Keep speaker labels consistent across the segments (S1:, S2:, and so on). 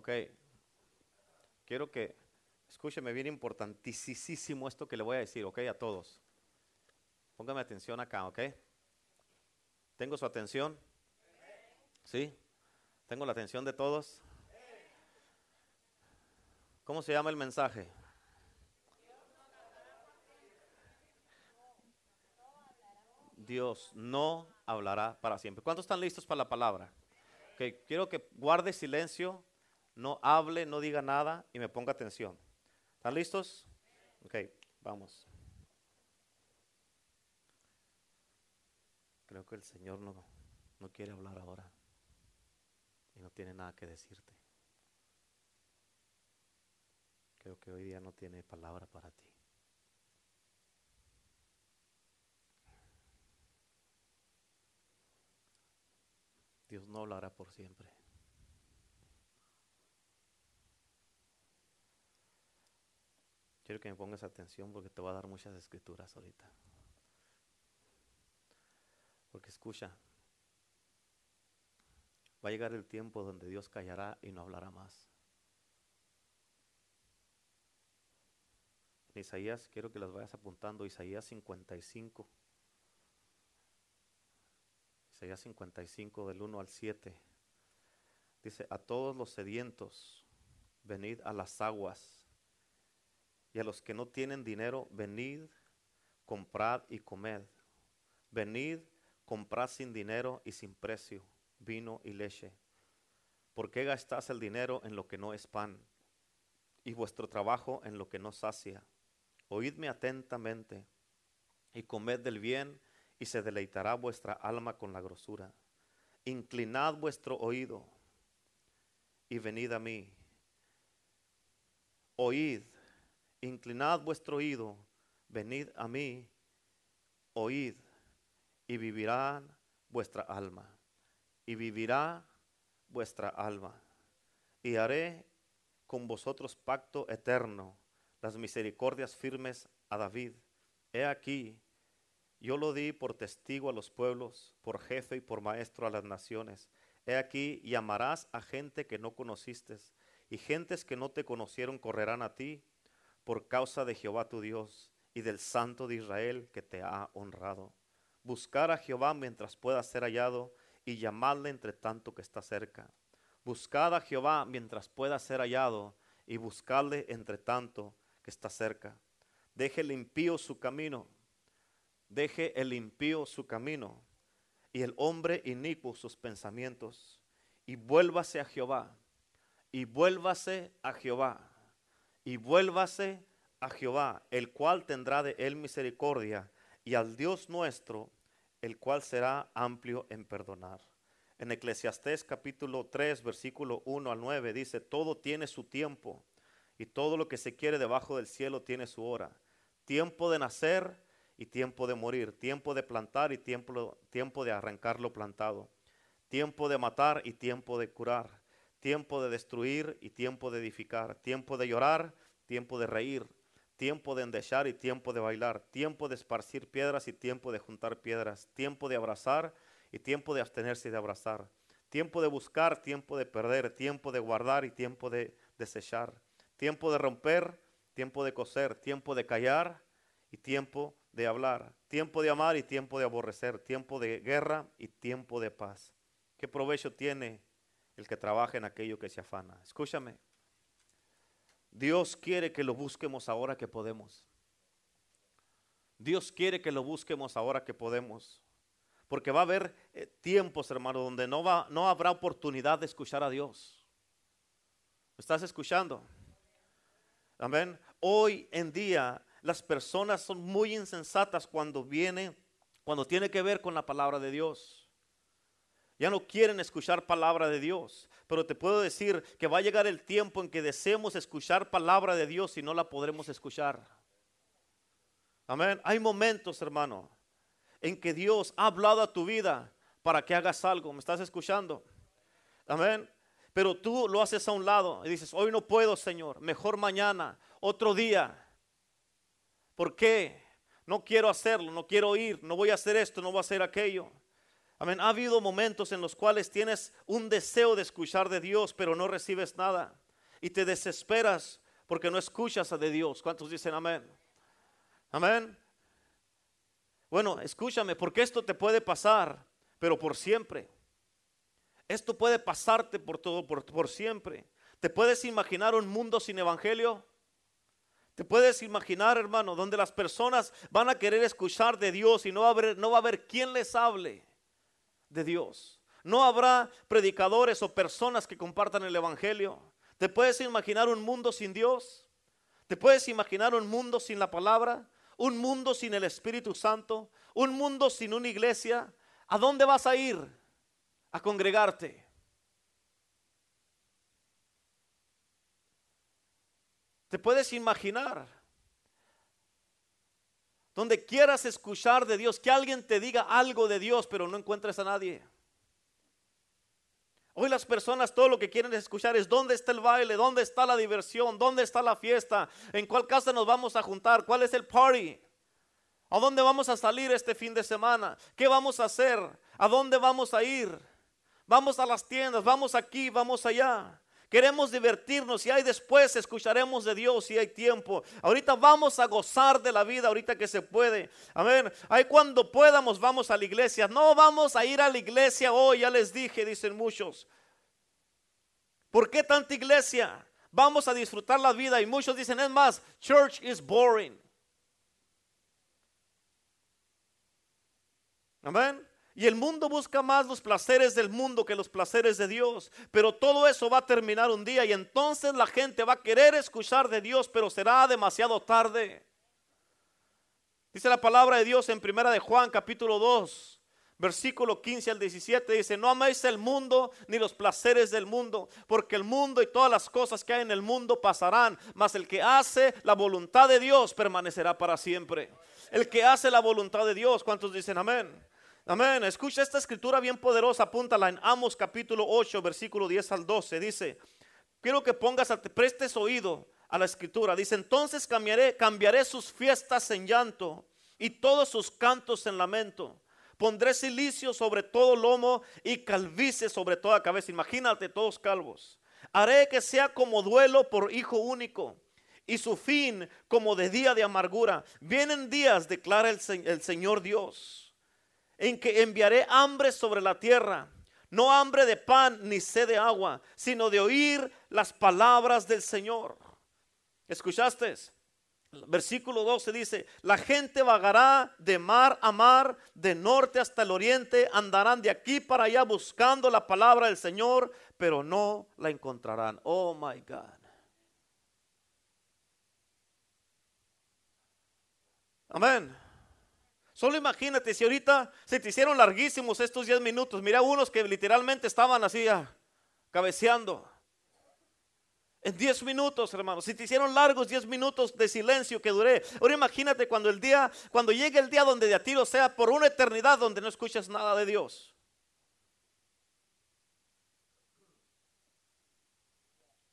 S1: Ok. Quiero que, escúcheme bien importantísimo esto que le voy a decir, ok, a todos. Póngame atención acá, ok. ¿Tengo su atención? ¿Sí? ¿Tengo la atención de todos? ¿Cómo se llama el mensaje? Dios no hablará para siempre. ¿Cuántos están listos para la palabra? Okay, quiero que guarde silencio, no hable, no diga nada y me ponga atención. ¿Están listos? Ok, vamos. Creo que el Señor no, no quiere hablar ahora y no tiene nada que decirte. Creo que hoy día no tiene palabra para ti. Dios no hablará por siempre. Quiero que me pongas atención porque te voy a dar muchas escrituras ahorita. Porque escucha, va a llegar el tiempo donde Dios callará y no hablará más. En Isaías, quiero que las vayas apuntando, Isaías 55. Isaías 55 del 1 al 7. Dice, a todos los sedientos, venid a las aguas, y a los que no tienen dinero, venid, comprad y comed. Venid, comprad sin dinero y sin precio, vino y leche. ¿Por qué gastáis el dinero en lo que no es pan, y vuestro trabajo en lo que no sacia? Oídme atentamente, y comed del bien, y se deleitará vuestra alma con la grosura. Inclinad vuestro oído y venid a mí. Oíd, inclinad vuestro oído, venid a mí, oíd, y vivirá vuestra alma, y vivirá vuestra alma. Y haré con vosotros pacto eterno, las misericordias firmes a David. He aquí, yo lo di por testigo a los pueblos, por jefe y por maestro a las naciones. He aquí, llamarás a gente que no conociste, y gentes que no te conocieron correrán a ti por causa de Jehová tu Dios y del Santo de Israel que te ha honrado. Buscar a Jehová mientras pueda ser hallado y llamadle entre tanto que está cerca. Buscad a Jehová mientras pueda ser hallado y buscadle entre tanto que está cerca. Deje el impío su camino Deje el impío su camino y el hombre inicuo sus pensamientos y vuélvase a Jehová y vuélvase a Jehová y vuélvase a Jehová, el cual tendrá de él misericordia y al Dios nuestro, el cual será amplio en perdonar. En Eclesiastés capítulo 3, versículo 1 al 9 dice, todo tiene su tiempo y todo lo que se quiere debajo del cielo tiene su hora. Tiempo de nacer y tiempo de morir, tiempo de plantar y tiempo, tiempo de arrancar lo plantado, tiempo de matar y tiempo de curar, tiempo de destruir y tiempo de edificar, tiempo de llorar, tiempo de reír, tiempo de endechar y tiempo de bailar, tiempo de esparcir piedras y tiempo de juntar piedras, tiempo de abrazar y tiempo de abstenerse de abrazar, tiempo de buscar, tiempo de perder, tiempo de guardar y tiempo de desechar, tiempo de romper, tiempo de coser, tiempo de callar y tiempo de hablar, tiempo de amar y tiempo de aborrecer, tiempo de guerra y tiempo de paz. ¿Qué provecho tiene el que trabaja en aquello que se afana? Escúchame. Dios quiere que lo busquemos ahora que podemos. Dios quiere que lo busquemos ahora que podemos. Porque va a haber eh, tiempos, hermano, donde no, va, no habrá oportunidad de escuchar a Dios. estás escuchando? Amén. Hoy en día las personas son muy insensatas cuando viene, cuando tiene que ver con la palabra de Dios. Ya no quieren escuchar palabra de Dios, pero te puedo decir que va a llegar el tiempo en que deseemos escuchar palabra de Dios y no la podremos escuchar. Amén. Hay momentos, hermano, en que Dios ha hablado a tu vida para que hagas algo. ¿Me estás escuchando? Amén. Pero tú lo haces a un lado y dices, hoy no puedo, Señor, mejor mañana, otro día. ¿Por qué? No quiero hacerlo, no quiero ir, no voy a hacer esto, no voy a hacer aquello. Amén. Ha habido momentos en los cuales tienes un deseo de escuchar de Dios, pero no recibes nada. Y te desesperas porque no escuchas a de Dios. ¿Cuántos dicen amén? Amén. Bueno, escúchame, porque esto te puede pasar, pero por siempre. Esto puede pasarte por todo, por, por siempre. ¿Te puedes imaginar un mundo sin evangelio? ¿Te puedes imaginar, hermano, donde las personas van a querer escuchar de Dios y no va a haber, no va a haber quien les hable? De Dios. No habrá predicadores o personas que compartan el Evangelio. ¿Te puedes imaginar un mundo sin Dios? ¿Te puedes imaginar un mundo sin la palabra? ¿Un mundo sin el Espíritu Santo? ¿Un mundo sin una iglesia? ¿A dónde vas a ir? A congregarte. ¿Te puedes imaginar? Donde quieras escuchar de Dios, que alguien te diga algo de Dios, pero no encuentres a nadie. Hoy las personas todo lo que quieren escuchar es dónde está el baile, dónde está la diversión, dónde está la fiesta, en cuál casa nos vamos a juntar, cuál es el party, a dónde vamos a salir este fin de semana, qué vamos a hacer, a dónde vamos a ir. Vamos a las tiendas, vamos aquí, vamos allá. Queremos divertirnos y ahí después escucharemos de Dios si hay tiempo. Ahorita vamos a gozar de la vida, ahorita que se puede. Amén. Ahí cuando podamos vamos a la iglesia. No vamos a ir a la iglesia hoy, ya les dije, dicen muchos. ¿Por qué tanta iglesia? Vamos a disfrutar la vida y muchos dicen, es más, church is boring. Amén. Y el mundo busca más los placeres del mundo que los placeres de Dios. Pero todo eso va a terminar un día y entonces la gente va a querer escuchar de Dios, pero será demasiado tarde. Dice la palabra de Dios en primera de Juan capítulo 2, versículo 15 al 17 dice, "No améis el mundo ni los placeres del mundo, porque el mundo y todas las cosas que hay en el mundo pasarán, mas el que hace la voluntad de Dios permanecerá para siempre." El que hace la voluntad de Dios, ¿cuántos dicen amén? Amén. Escucha esta escritura bien poderosa. Apúntala en Amos capítulo 8, versículo 10 al 12. Dice, quiero que pongas, te prestes oído a la escritura. Dice, entonces cambiaré, cambiaré sus fiestas en llanto y todos sus cantos en lamento. Pondré silicio sobre todo lomo y calvicie sobre toda cabeza. Imagínate todos calvos. Haré que sea como duelo por hijo único y su fin como de día de amargura. Vienen días, declara el, el Señor Dios en que enviaré hambre sobre la tierra, no hambre de pan ni sed de agua, sino de oír las palabras del Señor. ¿Escuchaste? Versículo 12 dice, la gente vagará de mar a mar, de norte hasta el oriente, andarán de aquí para allá buscando la palabra del Señor, pero no la encontrarán. Oh my God. Amén. Solo imagínate si ahorita se te hicieron larguísimos estos 10 minutos. Mira unos que literalmente estaban así ya, cabeceando. En 10 minutos, hermanos. Si te hicieron largos 10 minutos de silencio que duré. Ahora imagínate cuando el día, cuando llegue el día donde de a tiro sea por una eternidad donde no escuchas nada de Dios.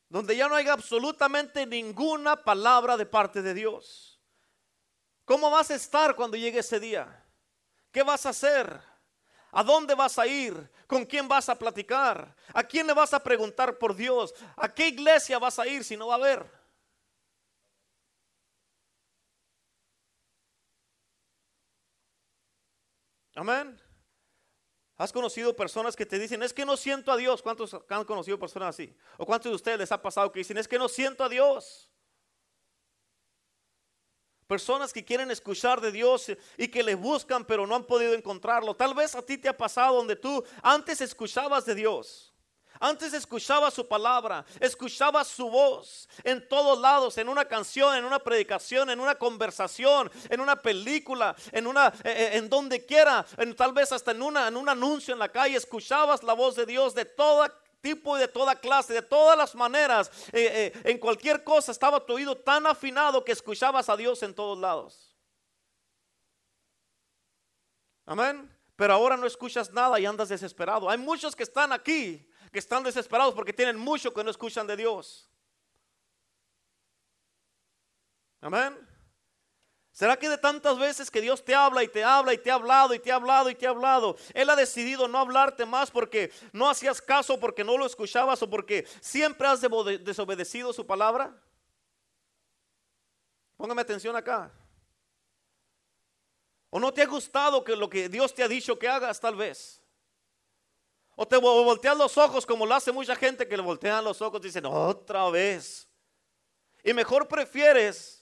S1: Donde ya no haya absolutamente ninguna palabra de parte de Dios. ¿Cómo vas a estar cuando llegue ese día? ¿Qué vas a hacer? ¿A dónde vas a ir? ¿Con quién vas a platicar? ¿A quién le vas a preguntar por Dios? ¿A qué iglesia vas a ir si no va a haber? Amén. ¿Has conocido personas que te dicen, es que no siento a Dios? ¿Cuántos han conocido personas así? ¿O cuántos de ustedes les ha pasado que dicen, es que no siento a Dios? Personas que quieren escuchar de Dios y que le buscan pero no han podido encontrarlo. Tal vez a ti te ha pasado donde tú antes escuchabas de Dios. Antes escuchabas su palabra, escuchabas su voz en todos lados, en una canción, en una predicación, en una conversación, en una película, en una, eh, eh, en donde quiera, en, tal vez hasta en, una, en un anuncio en la calle, escuchabas la voz de Dios de toda tipo de toda clase, de todas las maneras, eh, eh, en cualquier cosa estaba tu oído tan afinado que escuchabas a Dios en todos lados. Amén. Pero ahora no escuchas nada y andas desesperado. Hay muchos que están aquí, que están desesperados porque tienen mucho que no escuchan de Dios. Amén. ¿Será que de tantas veces que Dios te habla y te habla y te ha hablado y te ha hablado y te ha hablado, Él ha decidido no hablarte más porque no hacías caso, porque no lo escuchabas o porque siempre has desobedecido su palabra? Póngame atención acá. ¿O no te ha gustado que lo que Dios te ha dicho que hagas tal vez? O te volteas los ojos como lo hace mucha gente que le voltean los ojos y dicen otra vez. Y mejor prefieres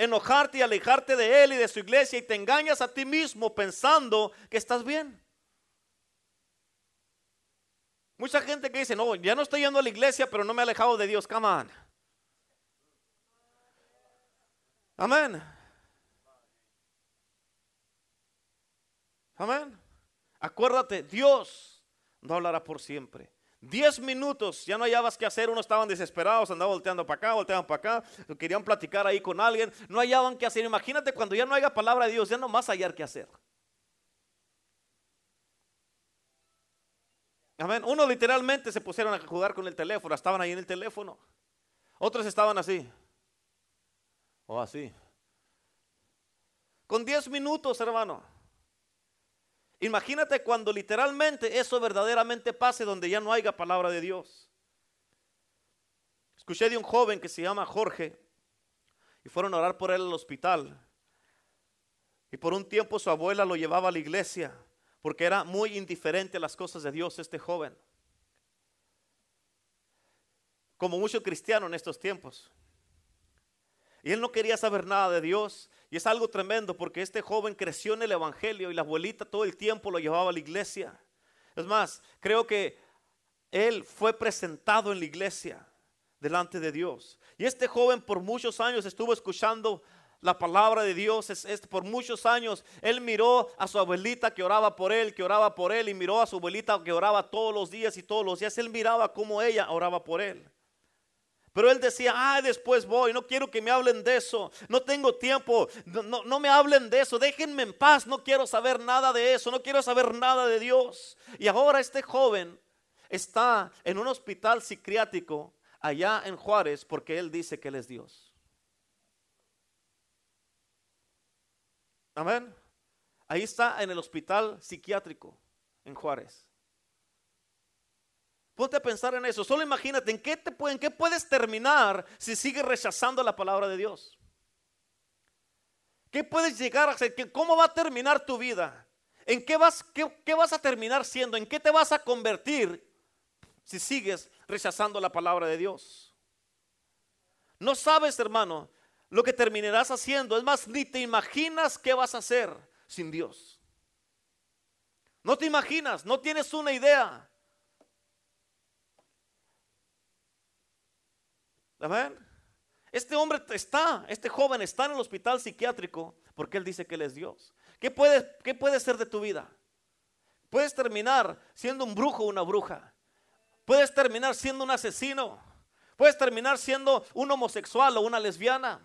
S1: enojarte y alejarte de Él y de su iglesia y te engañas a ti mismo pensando que estás bien. Mucha gente que dice, no, ya no estoy yendo a la iglesia, pero no me he alejado de Dios. Come on. Amén. Amén. Acuérdate, Dios no hablará por siempre. Diez minutos, ya no hallabas qué hacer, unos estaban desesperados, andaban volteando para acá, volteaban para acá, querían platicar ahí con alguien, no hallaban qué hacer. Imagínate cuando ya no haya palabra de Dios, ya no más hallar qué hacer. Amén. Uno literalmente se pusieron a jugar con el teléfono, estaban ahí en el teléfono. Otros estaban así. O así. Con diez minutos, hermano. Imagínate cuando literalmente eso verdaderamente pase donde ya no haya palabra de Dios. Escuché de un joven que se llama Jorge y fueron a orar por él al hospital. Y por un tiempo su abuela lo llevaba a la iglesia porque era muy indiferente a las cosas de Dios este joven. Como mucho cristiano en estos tiempos. Y él no quería saber nada de Dios. Y es algo tremendo porque este joven creció en el Evangelio y la abuelita todo el tiempo lo llevaba a la iglesia. Es más, creo que él fue presentado en la iglesia delante de Dios. Y este joven por muchos años estuvo escuchando la palabra de Dios. Es, por muchos años él miró a su abuelita que oraba por él, que oraba por él, y miró a su abuelita que oraba todos los días y todos los días. Él miraba cómo ella oraba por él. Pero él decía, ah, después voy, no quiero que me hablen de eso, no tengo tiempo, no, no, me hablen de eso, déjenme en paz, no quiero saber nada de eso, no quiero saber nada de Dios. Y ahora este joven está en un hospital psiquiátrico allá en Juárez porque él dice que él es Dios. Amén. Ahí está en el hospital psiquiátrico en Juárez. Ponte a pensar en eso. Solo imagínate en qué, te, qué puedes terminar si sigues rechazando la palabra de Dios. ¿Qué puedes llegar a ser? ¿Cómo va a terminar tu vida? ¿En qué vas, qué vas a terminar siendo? ¿En qué te vas a convertir si sigues rechazando la palabra de Dios? No sabes, hermano, lo que terminarás haciendo. Es más, ni te imaginas qué vas a hacer sin Dios. No te imaginas, no tienes una idea. Amén. Este hombre está, este joven está en el hospital psiquiátrico porque él dice que él es Dios. ¿Qué puede, qué puede ser de tu vida? Puedes terminar siendo un brujo o una bruja. Puedes terminar siendo un asesino. Puedes terminar siendo un homosexual o una lesbiana.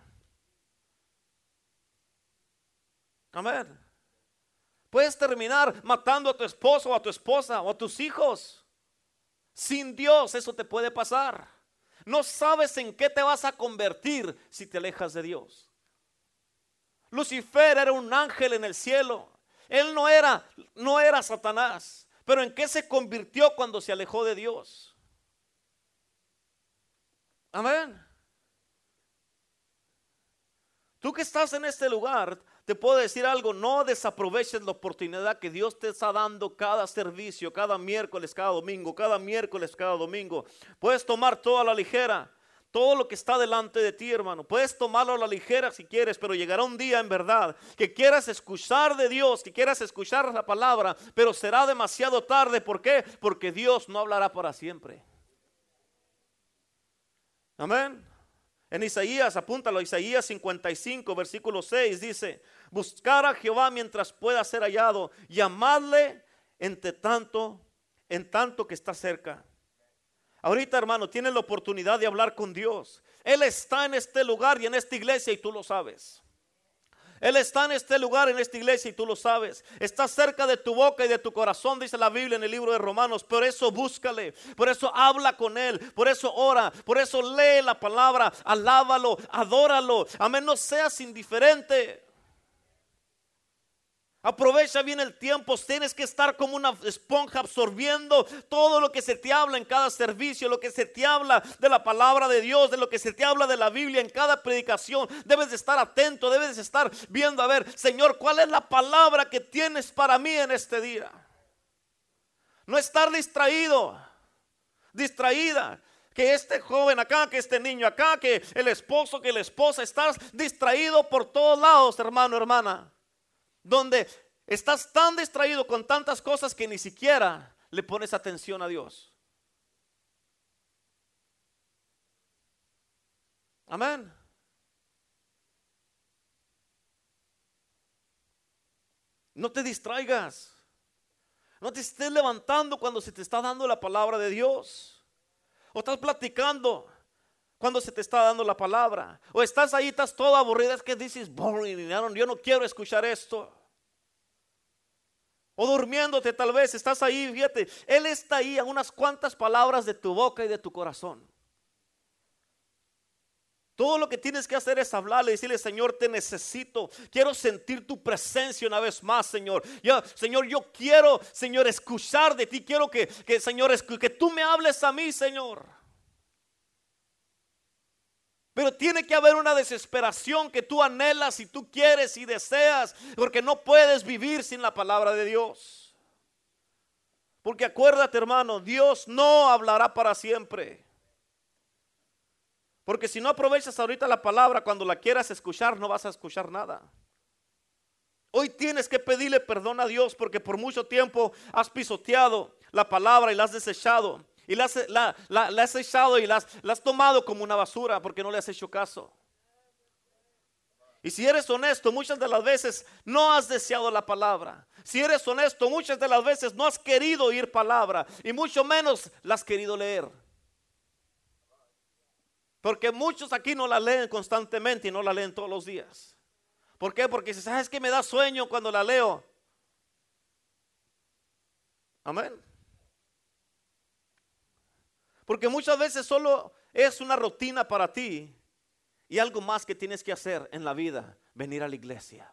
S1: Amén. Puedes terminar matando a tu esposo o a tu esposa o a tus hijos. Sin Dios eso te puede pasar. No sabes en qué te vas a convertir si te alejas de Dios. Lucifer era un ángel en el cielo. Él no era, no era Satanás. Pero ¿en qué se convirtió cuando se alejó de Dios? Amén. Tú que estás en este lugar, te puedo decir algo, no desaproveches la oportunidad que Dios te está dando cada servicio, cada miércoles, cada domingo, cada miércoles, cada domingo. Puedes tomar toda la ligera, todo lo que está delante de ti, hermano. Puedes tomarlo a la ligera si quieres, pero llegará un día en verdad que quieras escuchar de Dios, que quieras escuchar la palabra, pero será demasiado tarde. ¿Por qué? Porque Dios no hablará para siempre. Amén. En Isaías, apúntalo, Isaías 55, versículo 6 dice, buscar a Jehová mientras pueda ser hallado, llamadle entre tanto, en tanto que está cerca. Ahorita, hermano, tienes la oportunidad de hablar con Dios. Él está en este lugar y en esta iglesia y tú lo sabes. Él está en este lugar, en esta iglesia, y tú lo sabes. Está cerca de tu boca y de tu corazón, dice la Biblia en el libro de Romanos. Por eso búscale, por eso habla con Él, por eso ora, por eso lee la palabra, alábalo, adóralo. Amén, no seas indiferente. Aprovecha bien el tiempo. Tienes que estar como una esponja absorbiendo todo lo que se te habla en cada servicio, lo que se te habla de la palabra de Dios, de lo que se te habla de la Biblia en cada predicación. Debes de estar atento, debes de estar viendo a ver, Señor, ¿cuál es la palabra que tienes para mí en este día? No estar distraído, distraída que este joven acá, que este niño acá, que el esposo, que la esposa, estás distraído por todos lados, hermano, hermana donde estás tan distraído con tantas cosas que ni siquiera le pones atención a Dios. Amén. No te distraigas. No te estés levantando cuando se te está dando la palabra de Dios. O estás platicando cuando se te está dando la palabra. O estás ahí, estás todo aburrida, es que dices, boring, yo no quiero escuchar esto. O durmiéndote tal vez, estás ahí, fíjate, Él está ahí a unas cuantas palabras de tu boca y de tu corazón. Todo lo que tienes que hacer es hablarle decirle, Señor, te necesito. Quiero sentir tu presencia una vez más, Señor. Yo, Señor, yo quiero, Señor, escuchar de ti. Quiero que, que Señor, que tú me hables a mí, Señor. Pero tiene que haber una desesperación que tú anhelas y tú quieres y deseas, porque no puedes vivir sin la palabra de Dios. Porque acuérdate, hermano, Dios no hablará para siempre. Porque si no aprovechas ahorita la palabra, cuando la quieras escuchar, no vas a escuchar nada. Hoy tienes que pedirle perdón a Dios porque por mucho tiempo has pisoteado la palabra y la has desechado. Y la, has echado y la has, tomado como una basura porque no le has hecho caso. Y si eres honesto, muchas de las veces no has deseado la palabra. Si eres honesto, muchas de las veces no has querido oír palabra y mucho menos la has querido leer. Porque muchos aquí no la leen constantemente y no la leen todos los días. ¿Por qué? Porque si sabes que me da sueño cuando la leo. Amén. Porque muchas veces solo es una rutina para ti y algo más que tienes que hacer en la vida, venir a la iglesia.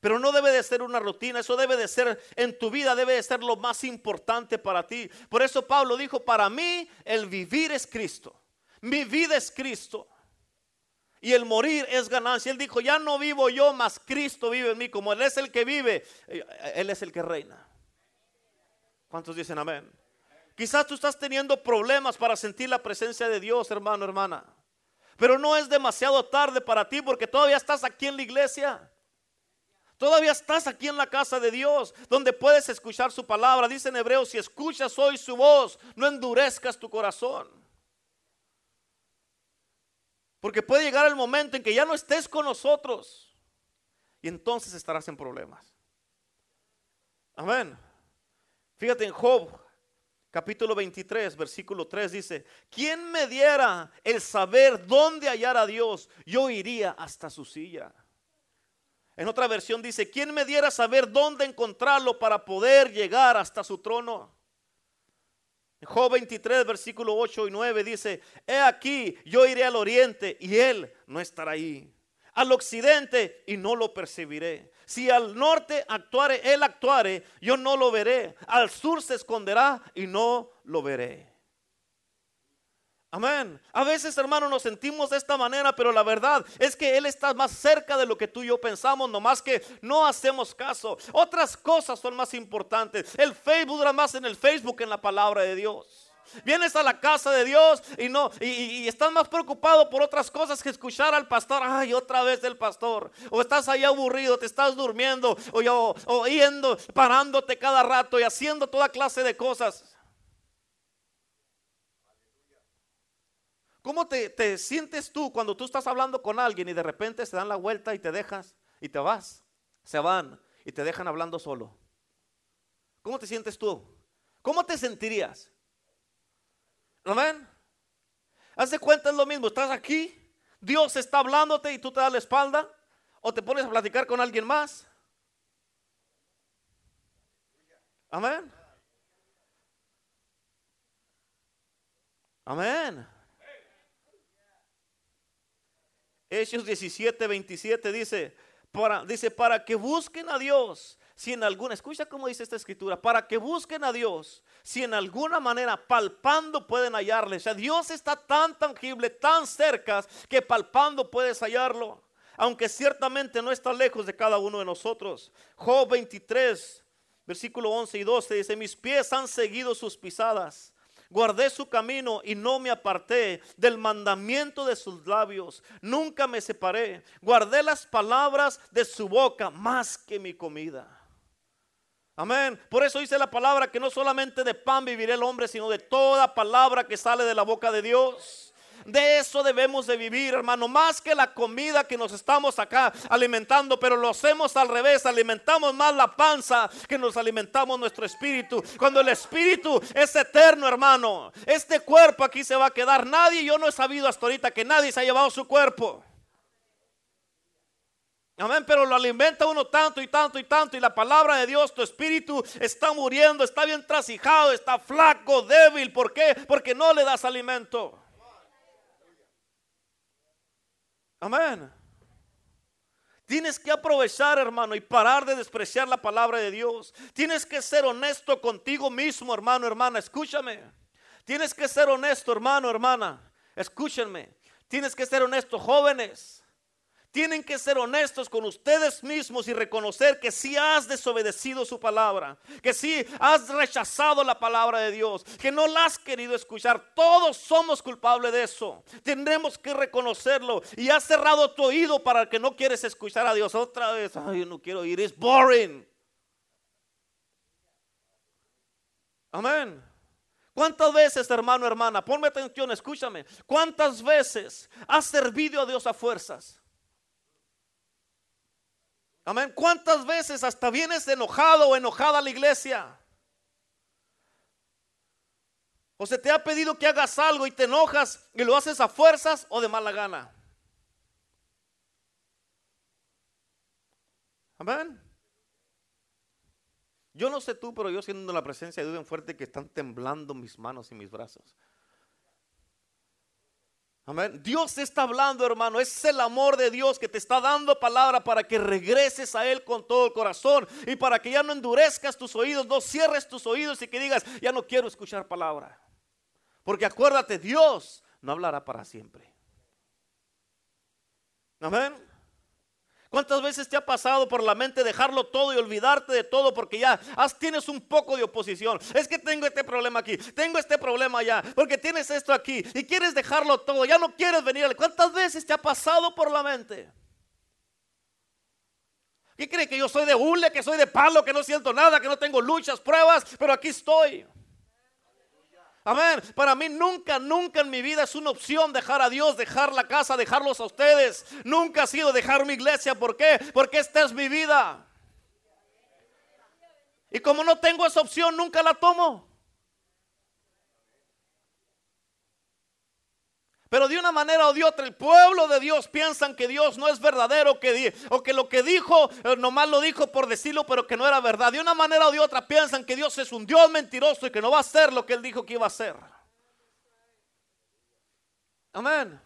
S1: Pero no debe de ser una rutina, eso debe de ser en tu vida, debe de ser lo más importante para ti. Por eso Pablo dijo, para mí el vivir es Cristo, mi vida es Cristo y el morir es ganancia. Él dijo, ya no vivo yo, mas Cristo vive en mí, como Él es el que vive, eh, Él es el que reina. ¿Cuántos dicen amén? Quizás tú estás teniendo problemas para sentir la presencia de Dios, hermano, hermana. Pero no es demasiado tarde para ti porque todavía estás aquí en la iglesia. Todavía estás aquí en la casa de Dios, donde puedes escuchar su palabra. Dice en Hebreo, si escuchas hoy su voz, no endurezcas tu corazón. Porque puede llegar el momento en que ya no estés con nosotros. Y entonces estarás en problemas. Amén. Fíjate en Job, capítulo 23, versículo 3 dice, ¿quién me diera el saber dónde hallar a Dios? Yo iría hasta su silla. En otra versión dice, ¿quién me diera saber dónde encontrarlo para poder llegar hasta su trono? Job 23, versículo 8 y 9 dice, he aquí, yo iré al oriente y él no estará ahí. Al occidente y no lo percibiré. Si al norte actuare, él actuare, yo no lo veré. Al sur se esconderá y no lo veré. Amén. A veces, hermano, nos sentimos de esta manera, pero la verdad es que Él está más cerca de lo que tú y yo pensamos, nomás que no hacemos caso. Otras cosas son más importantes. El Facebook dura más en el Facebook que en la palabra de Dios. Vienes a la casa de Dios y no y, estás más preocupado por otras cosas que escuchar al pastor. Ay, otra vez el pastor. O estás ahí aburrido, te estás durmiendo o, oyendo, parándote cada rato y haciendo toda clase de cosas. ¿Cómo te, te, sientes tú cuando tú estás hablando con alguien y de repente se dan la vuelta y te dejas y te vas? Se van y te dejan hablando solo. ¿Cómo te sientes tú? ¿Cómo te sentirías? Amén. Haz de cuenta es lo mismo. Estás aquí, Dios está hablándote y tú te das la espalda. O te pones a platicar con alguien más. Amén. Amén. Hechos 17, 27 dice, para, dice, para que busquen a Dios, si en alguna, escucha cómo dice esta escritura, para que busquen a Dios, si en alguna manera palpando pueden hallarle. O sea, Dios está tan tangible, tan cerca, que palpando puedes hallarlo. Aunque ciertamente no está lejos de cada uno de nosotros. Job 23, versículo 11 y 12 dice, mis pies han seguido sus pisadas Guardé su camino y no me aparté del mandamiento de sus labios. Nunca me separé. Guardé las palabras de su boca más que mi comida. Amén. Por eso dice la palabra que no solamente de pan vivirá el hombre, sino de toda palabra que sale de la boca de Dios. De eso debemos de vivir, hermano, más que la comida que nos estamos acá alimentando, pero lo hacemos al revés, alimentamos más la panza que nos alimentamos nuestro espíritu. Cuando el espíritu es eterno, hermano, este cuerpo aquí se va a quedar. Nadie, yo no he sabido hasta ahorita que nadie se ha llevado su cuerpo. Amén, pero lo alimenta uno tanto y tanto y tanto. Y la palabra de Dios, tu espíritu está muriendo, está bien trasijado, está flaco, débil. ¿Por qué? Porque no le das alimento. Amén. Tienes que aprovechar, hermano, y parar de despreciar la palabra de Dios. Tienes que ser honesto contigo mismo, hermano, hermana. Escúchame. Tienes que ser honesto, hermano, hermana. Escúchenme. Tienes que ser honesto, jóvenes. Tienen que ser honestos con ustedes mismos y reconocer que si has desobedecido su palabra, que si has rechazado la palabra de Dios, que no la has querido escuchar. Todos somos culpables de eso. Tendremos que reconocerlo y has cerrado tu oído para que no quieres escuchar a Dios otra vez. Ay, no quiero oír, es boring. Amén. ¿Cuántas veces, hermano, hermana? Ponme atención, escúchame. ¿Cuántas veces has servido a Dios a fuerzas? Amén. ¿Cuántas veces hasta vienes enojado o enojada a la iglesia? O se te ha pedido que hagas algo y te enojas y lo haces a fuerzas o de mala gana. Amén. Yo no sé tú, pero yo siento la presencia de Dios en fuerte que están temblando mis manos y mis brazos. Amén. Dios está hablando, hermano. Es el amor de Dios que te está dando palabra para que regreses a Él con todo el corazón y para que ya no endurezcas tus oídos, no cierres tus oídos y que digas, ya no quiero escuchar palabra. Porque acuérdate, Dios no hablará para siempre. Amén. ¿Cuántas veces te ha pasado por la mente dejarlo todo y olvidarte de todo porque ya tienes un poco de oposición? Es que tengo este problema aquí, tengo este problema allá, porque tienes esto aquí y quieres dejarlo todo, ya no quieres venir. ¿Cuántas veces te ha pasado por la mente? ¿Qué cree que yo soy de hule, que soy de palo, que no siento nada, que no tengo luchas, pruebas, pero aquí estoy? Amén. Para mí nunca, nunca en mi vida es una opción dejar a Dios, dejar la casa, dejarlos a ustedes. Nunca ha sido dejar mi iglesia. ¿Por qué? Porque esta es mi vida. Y como no tengo esa opción, nunca la tomo. Pero de una manera o de otra, el pueblo de Dios piensan que Dios no es verdadero que, o que lo que dijo, eh, nomás lo dijo por decirlo, pero que no era verdad. De una manera o de otra piensan que Dios es un Dios mentiroso y que no va a hacer lo que Él dijo que iba a hacer. Amén.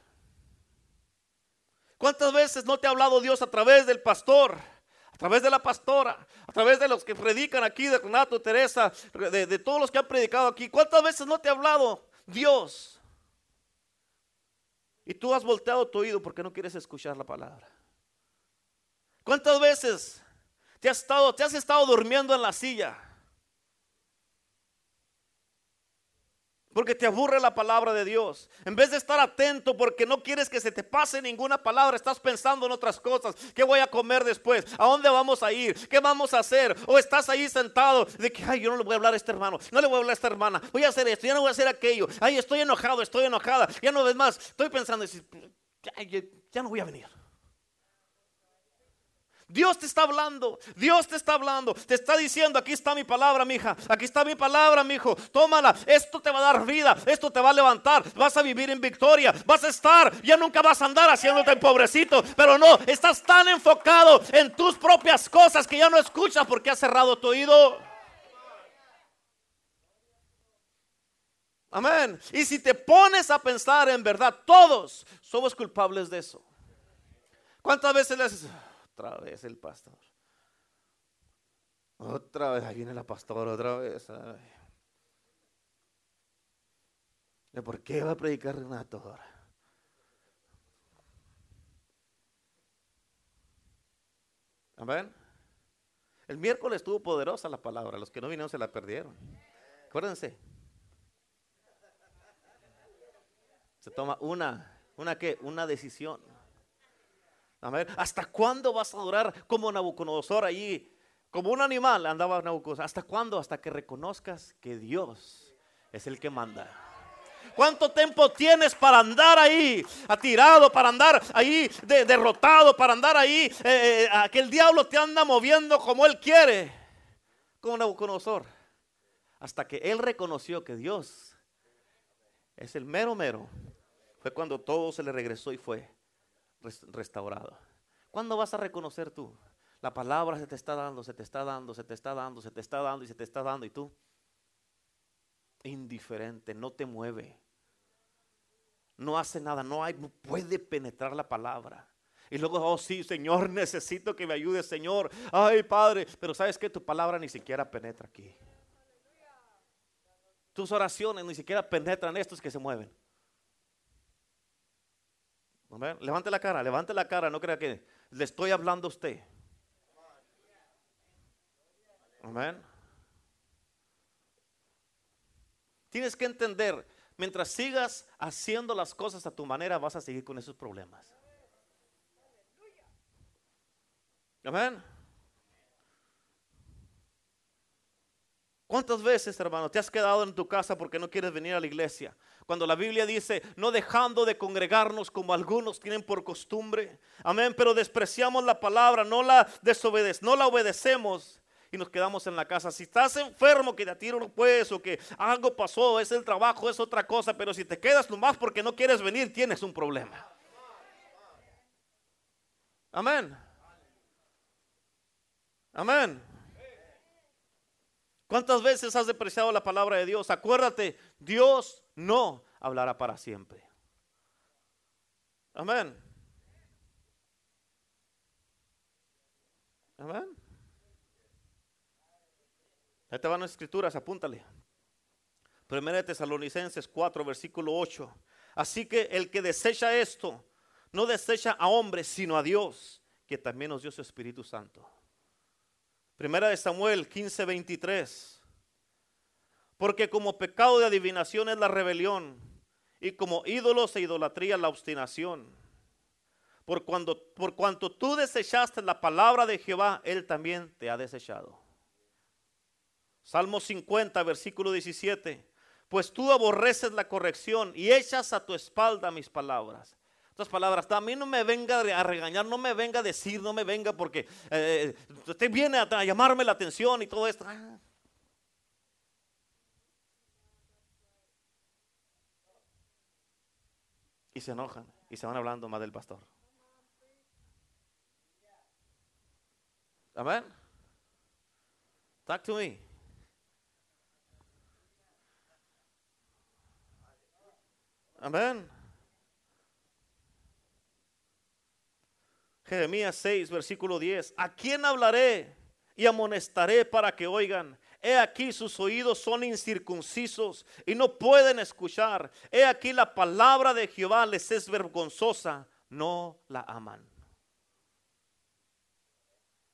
S1: ¿Cuántas veces no te ha hablado Dios a través del pastor? A través de la pastora, a través de los que predican aquí, de Renato, Teresa, de, de todos los que han predicado aquí. ¿Cuántas veces no te ha hablado Dios? Y tú has volteado tu oído porque no quieres escuchar la palabra. ¿Cuántas veces te has estado, te has estado durmiendo en la silla? Porque te aburre la palabra de Dios. En vez de estar atento porque no quieres que se te pase ninguna palabra, estás pensando en otras cosas. ¿Qué voy a comer después? ¿A dónde vamos a ir? ¿Qué vamos a hacer? O estás ahí sentado de que, ay, yo no le voy a hablar a este hermano, no le voy a hablar a esta hermana, voy a hacer esto, ya no voy a hacer aquello. Ay, estoy enojado, estoy enojada. Ya no ves más, estoy pensando, ya no voy a venir. Dios te está hablando, Dios te está hablando, te está diciendo, aquí está mi palabra, mija, aquí está mi palabra, mi hijo, tómala, esto te va a dar vida, esto te va a levantar, vas a vivir en victoria, vas a estar, ya nunca vas a andar haciéndote pobrecito, pero no, estás tan enfocado en tus propias cosas que ya no escuchas porque has cerrado tu oído. Amén. Y si te pones a pensar en verdad, todos somos culpables de eso. ¿Cuántas veces le haces? Otra vez el pastor. Otra vez, ahí viene la pastora, otra vez. ¿Por qué va a predicar Renato ahora? Amén. El miércoles estuvo poderosa la palabra. Los que no vinieron se la perdieron. Acuérdense. Se toma una, una qué, una decisión. ¿Hasta cuándo vas a adorar como Nabucodonosor allí? Como un animal andaba Nabucodonosor. ¿Hasta cuándo? Hasta que reconozcas que Dios es el que manda. ¿Cuánto tiempo tienes para andar ahí atirado, para andar ahí derrotado, para andar ahí eh, eh, que el diablo te anda moviendo como él quiere? Como Nabucodonosor. Hasta que él reconoció que Dios es el mero mero. Fue cuando todo se le regresó y fue restaurado. ¿Cuándo vas a reconocer tú? La palabra se te está dando, se te está dando, se te está dando, se te está dando y se te está dando y tú indiferente, no te mueve no hace nada, no hay, no puede penetrar la palabra. Y luego, oh sí, Señor, necesito que me ayude, Señor. Ay, Padre, pero sabes que tu palabra ni siquiera penetra aquí. Tus oraciones ni siquiera penetran estos que se mueven. Levante la cara, levante la cara, no crea que le estoy hablando a usted. Amén. Tienes que entender mientras sigas haciendo las cosas a tu manera, vas a seguir con esos problemas. Amén. ¿Cuántas veces, hermano, te has quedado en tu casa porque no quieres venir a la iglesia? Cuando la Biblia dice, no dejando de congregarnos como algunos tienen por costumbre. Amén, pero despreciamos la palabra, no la desobedecemos, no la obedecemos y nos quedamos en la casa. Si estás enfermo, que te tiro no puedes, o que algo pasó, es el trabajo, es otra cosa, pero si te quedas nomás porque no quieres venir, tienes un problema. Amén. Amén. ¿Cuántas veces has depreciado la palabra de Dios? Acuérdate, Dios no hablará para siempre. Amén. Amén. Ahí te van las escrituras, apúntale. Primera de Tesalonicenses 4, versículo 8. Así que el que desecha esto, no desecha a hombres, sino a Dios, que también nos dio su Espíritu Santo. Primera de Samuel 15, 23. Porque como pecado de adivinación es la rebelión, y como ídolos e idolatría la obstinación. Por, por cuanto tú desechaste la palabra de Jehová, Él también te ha desechado. Salmo 50, versículo 17. Pues tú aborreces la corrección y echas a tu espalda mis palabras. Otras palabras, a mí no me venga a regañar, no me venga a decir, no me venga porque eh, usted viene a, llamarme la atención y todo esto. Ah. Y se enojan y se van hablando más del pastor. Amén. Talk to me. Amén. Jeremías 6, versículo 10. ¿A quién hablaré y amonestaré para que oigan? He aquí sus oídos son incircuncisos y no pueden escuchar. He aquí la palabra de Jehová les es vergonzosa, no la aman.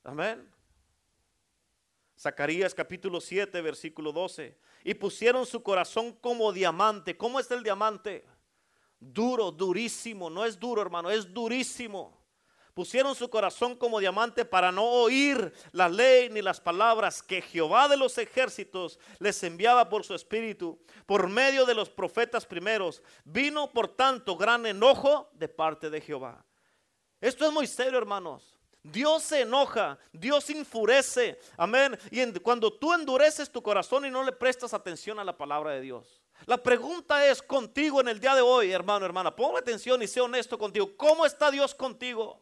S1: Amén. Zacarías capítulo 7, versículo 12. Y pusieron su corazón como diamante. ¿Cómo es el diamante? duro, durísimo, no es duro hermano, es durísimo. Pusieron su corazón como diamante para no oír la ley ni las palabras que Jehová de los ejércitos les enviaba por su espíritu, por medio de los profetas primeros. Vino por tanto gran enojo de parte de Jehová. Esto es muy serio, hermanos. Dios se enoja, Dios enfurece. Amén. Y cuando tú endureces tu corazón y no le prestas atención a la palabra de Dios. La pregunta es contigo en el día de hoy, hermano, hermana. Ponme atención y sé honesto contigo. ¿Cómo está Dios contigo?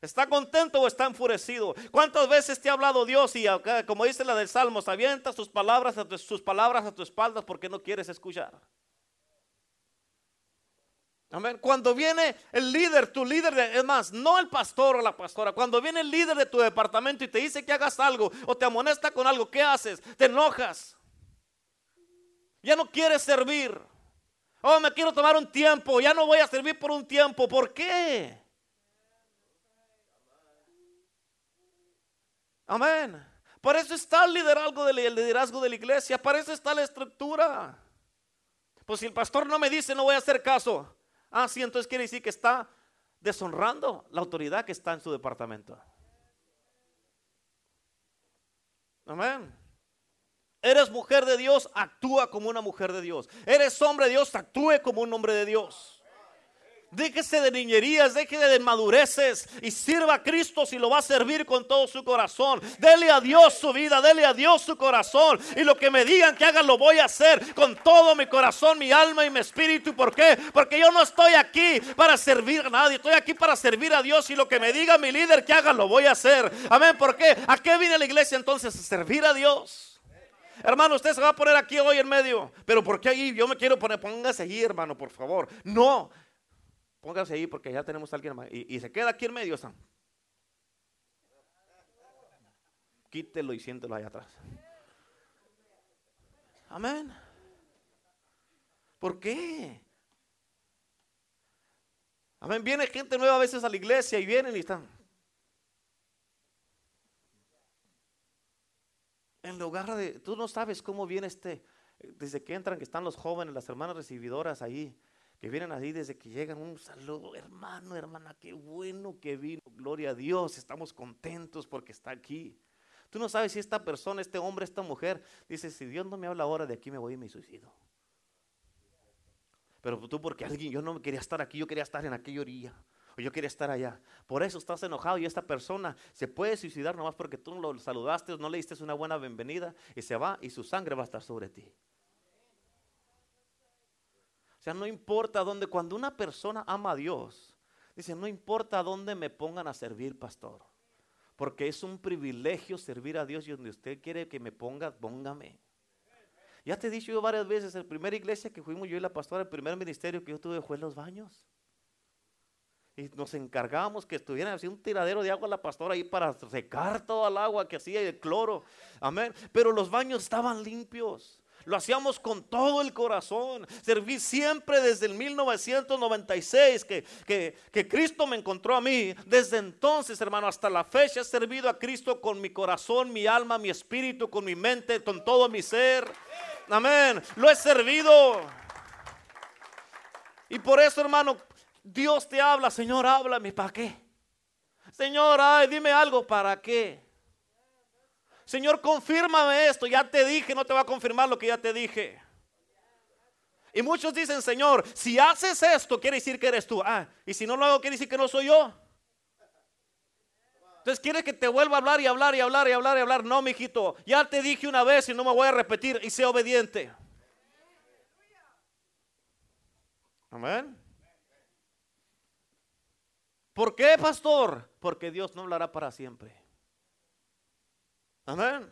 S1: ¿Está contento o está enfurecido? ¿Cuántas veces te ha hablado Dios y como dice la del Salmo, avienta sus palabras, sus palabras a tu espalda porque no quieres escuchar? Amén. Cuando viene el líder, tu líder, es más, no el pastor o la pastora, cuando viene el líder de tu departamento y te dice que hagas algo o te amonesta con algo, ¿qué haces? Te enojas. Ya no quieres servir. Oh, me quiero tomar un tiempo, ya no voy a servir por un tiempo. ¿Por qué? Amén. Por eso está el liderazgo, el liderazgo de la iglesia, para eso está la estructura. Pues si el pastor no me dice, no voy a hacer caso. Ah, sí, entonces quiere decir que está deshonrando la autoridad que está en su departamento. Amén. Eres mujer de Dios, actúa como una mujer de Dios. Eres hombre de Dios, actúe como un hombre de Dios. Déjese de niñerías, déjese de madureces y sirva a Cristo si lo va a servir con todo su corazón. Dele a Dios su vida, dele a Dios su corazón. Y lo que me digan que haga lo voy a hacer con todo mi corazón, mi alma y mi espíritu. ¿Por qué? Porque yo no estoy aquí para servir a nadie, estoy aquí para servir a Dios. Y lo que me diga mi líder que haga lo voy a hacer. Amén. ¿Por qué? ¿A qué viene la iglesia entonces? A servir a Dios. Hermano, usted se va a poner aquí hoy en medio. Pero ¿por qué ahí? Yo me quiero poner, póngase ahí, hermano, por favor. No, Póngase ahí porque ya tenemos a alguien más. Y, se queda aquí en medio. Sam. Quítelo y siéntelo allá atrás. Amén. ¿Por qué? Amén. Viene gente nueva a veces a la iglesia y vienen y están. En lugar de, tú no sabes cómo viene este, desde que entran, que están los jóvenes, las hermanas recibidoras ahí, que vienen ahí desde que llegan, un saludo, hermano, hermana, qué bueno que vino, gloria a Dios, estamos contentos porque está aquí. Tú no sabes si esta persona, este hombre, esta mujer, dice, si Dios no me habla ahora, de aquí me voy y me suicido. Pero tú porque alguien, yo no quería estar aquí, yo quería estar en aquella orilla, o yo quería estar allá. Por eso estás enojado y esta persona se puede suicidar nomás porque tú lo saludaste, no le diste una buena bienvenida y se va y su sangre va a estar sobre ti. O sea, no importa dónde, cuando una persona ama a Dios, dice, no importa dónde me pongan a servir, pastor. Porque es un privilegio servir a Dios y donde usted quiere que me ponga, póngame. Ya te he dicho yo varias veces, la primera iglesia que fuimos yo y la pastora, el primer ministerio que yo tuve fue en los baños. Y nos encargábamos que estuviera así un tiradero de agua la pastora ahí para secar toda el agua que hacía el cloro. Amén. Pero los baños estaban limpios. Lo hacíamos con todo el corazón. Serví siempre desde el 1996 que, que, Cristo me encontró a mí. Desde entonces, hermano, hasta la fecha he servido a Cristo con mi corazón, mi alma, mi espíritu, con mi mente, con todo mi ser. Amén. Lo he servido. Y por eso, hermano, Dios te habla, Señor, háblame, ¿para qué? Señor, ay, dime algo, ¿para qué? Señor, confírmame esto. Ya te dije, no te va a confirmar lo que ya te dije. Y muchos dicen, Señor, si haces esto, quiere decir que eres tú. Ah, y si no lo hago, quiere decir que no soy yo. Entonces quiere que te vuelva a hablar y hablar y hablar y hablar y hablar. No, mijito, ya te dije una vez y no me voy a repetir y sé obediente. Amén. ¿Por qué, pastor? Porque Dios no hablará para siempre. Amén.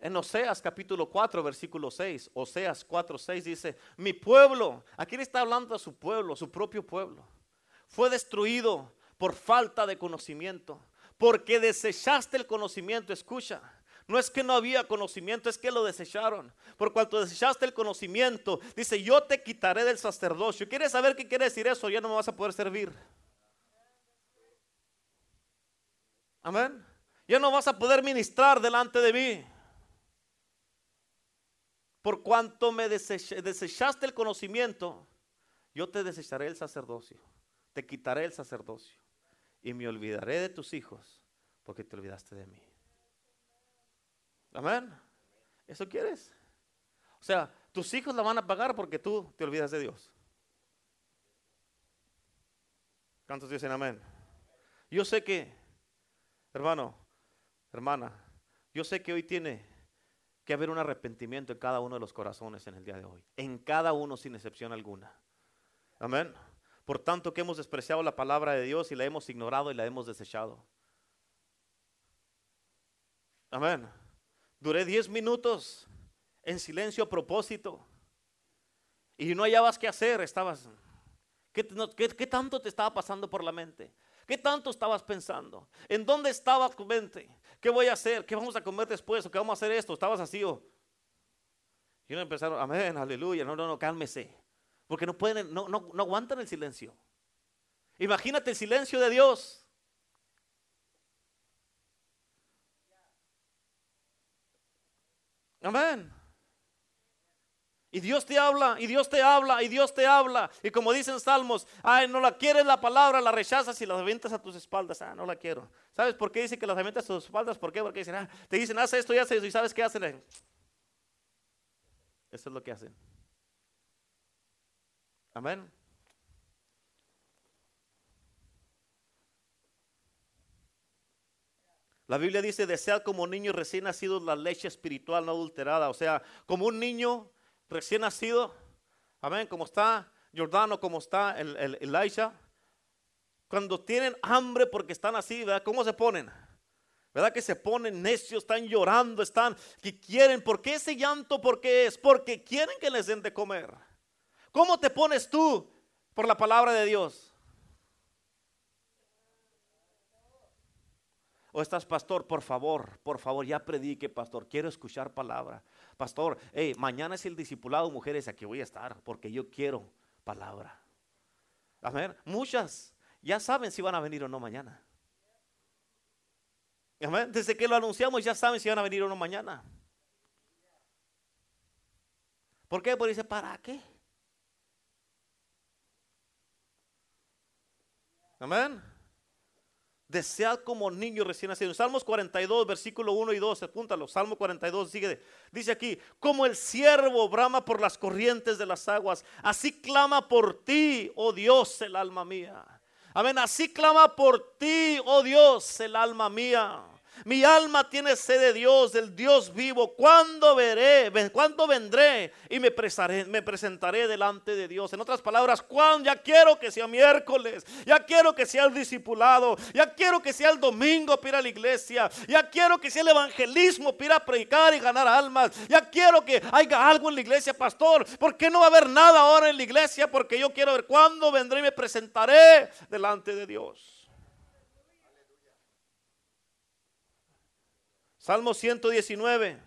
S1: En Oseas capítulo 4, versículo 6, Oseas 4, 6 dice, mi pueblo, aquí le está hablando a su pueblo, su propio pueblo, fue destruido por falta de conocimiento, porque desechaste el conocimiento, escucha, no es que no había conocimiento, es que lo desecharon. Por cuanto desechaste el conocimiento, dice, yo te quitaré del sacerdocio. ¿Quieres saber qué quiere decir eso? Ya no me vas a poder servir. Amén. Ya no vas a poder ministrar delante de mí. Por cuanto me desechaste el conocimiento, yo te desecharé el sacerdocio. Te quitaré el sacerdocio. Y me olvidaré de tus hijos porque te olvidaste de mí. Amén. ¿Eso quieres? O sea, tus hijos la van a pagar porque tú te olvidas de Dios. ¿Cuántos dicen amén? Yo sé que Hermano, hermana, yo sé que hoy tiene que haber un arrepentimiento en cada uno de los corazones en el día de hoy. En cada uno sin excepción alguna. Amén. Por tanto que hemos despreciado la palabra de Dios y la hemos ignorado y la hemos desechado. Amén. Duré 10 minutos en silencio a propósito. y no hallabas qué hacer, estabas... ¿Qué, qué, qué tanto te estaba pasando por la mente? ¿Qué tanto estabas pensando? ¿En dónde estaba tu mente? ¿Qué voy a hacer? ¿Qué vamos a comer después? ¿O qué vamos a hacer esto? ¿Estabas así o? Y no empezaron, amén, aleluya, no, no, no, cálmese. Porque no pueden, no, no, no aguantan el silencio. Imagínate el silencio de Dios. Amén. Y Dios te habla, y Dios te habla, y Dios te habla. Y como dicen salmos, ay, no la quieres la palabra, la rechazas y la avientas a tus espaldas. Ah, no la quiero. ¿Sabes por qué dice que las avientas a tus espaldas? ¿Por qué? Porque dicen, ah, te dicen, haz esto y haz eso. ¿Y sabes qué hacen? Eso es lo que hacen. Amén. La Biblia dice, desear como niño recién nacido la leche espiritual no adulterada. O sea, como un niño recién nacido, amén, como está Jordano, como está el, el. Cuando tienen hambre porque están así, ¿verdad? ¿Cómo se ponen? ¿Verdad que se ponen necios, están llorando, están que quieren? ¿Por qué ese llanto? ¿Por qué es? Porque quieren que les den de comer. ¿Cómo te pones tú por la palabra de Dios? O estás, pastor, por favor, por favor, ya predique, pastor. Quiero escuchar palabra. Pastor, mañana es el discipulado, mujeres, aquí voy a estar, porque yo quiero palabra. A ver, muchas ya saben si van a venir o no mañana. Amén. Desde que lo anunciamos ya saben si van a venir o no mañana. ¿Por qué? Porque dice, ¿para qué? Amén. Desead como niño recién nacido. Salmos 42, versículo 1 y 2, apúntalo. Salmo 42, sigue. Dice aquí, como el siervo brama por las corrientes de las aguas, así clama por ti, oh Dios, el alma mía. Amén, así clama por ti, oh Dios, el alma mía. Mi alma tiene sed de Dios, del Dios vivo. ¿Cuándo veré? ¿Cuándo vendré? Y me, presentaré delante de Dios. En otras palabras, ¿cuándo? Ya quiero que sea miércoles. Ya quiero que sea el discipulado. Ya quiero que sea el domingo para la iglesia. Ya quiero que sea el evangelismo para predicar y ganar almas. Ya quiero que haya algo en la iglesia, pastor. ¿Por qué no va a haber nada ahora en la iglesia? Porque yo quiero ver cuándo vendré y me presentaré delante de Dios. Salmo 119,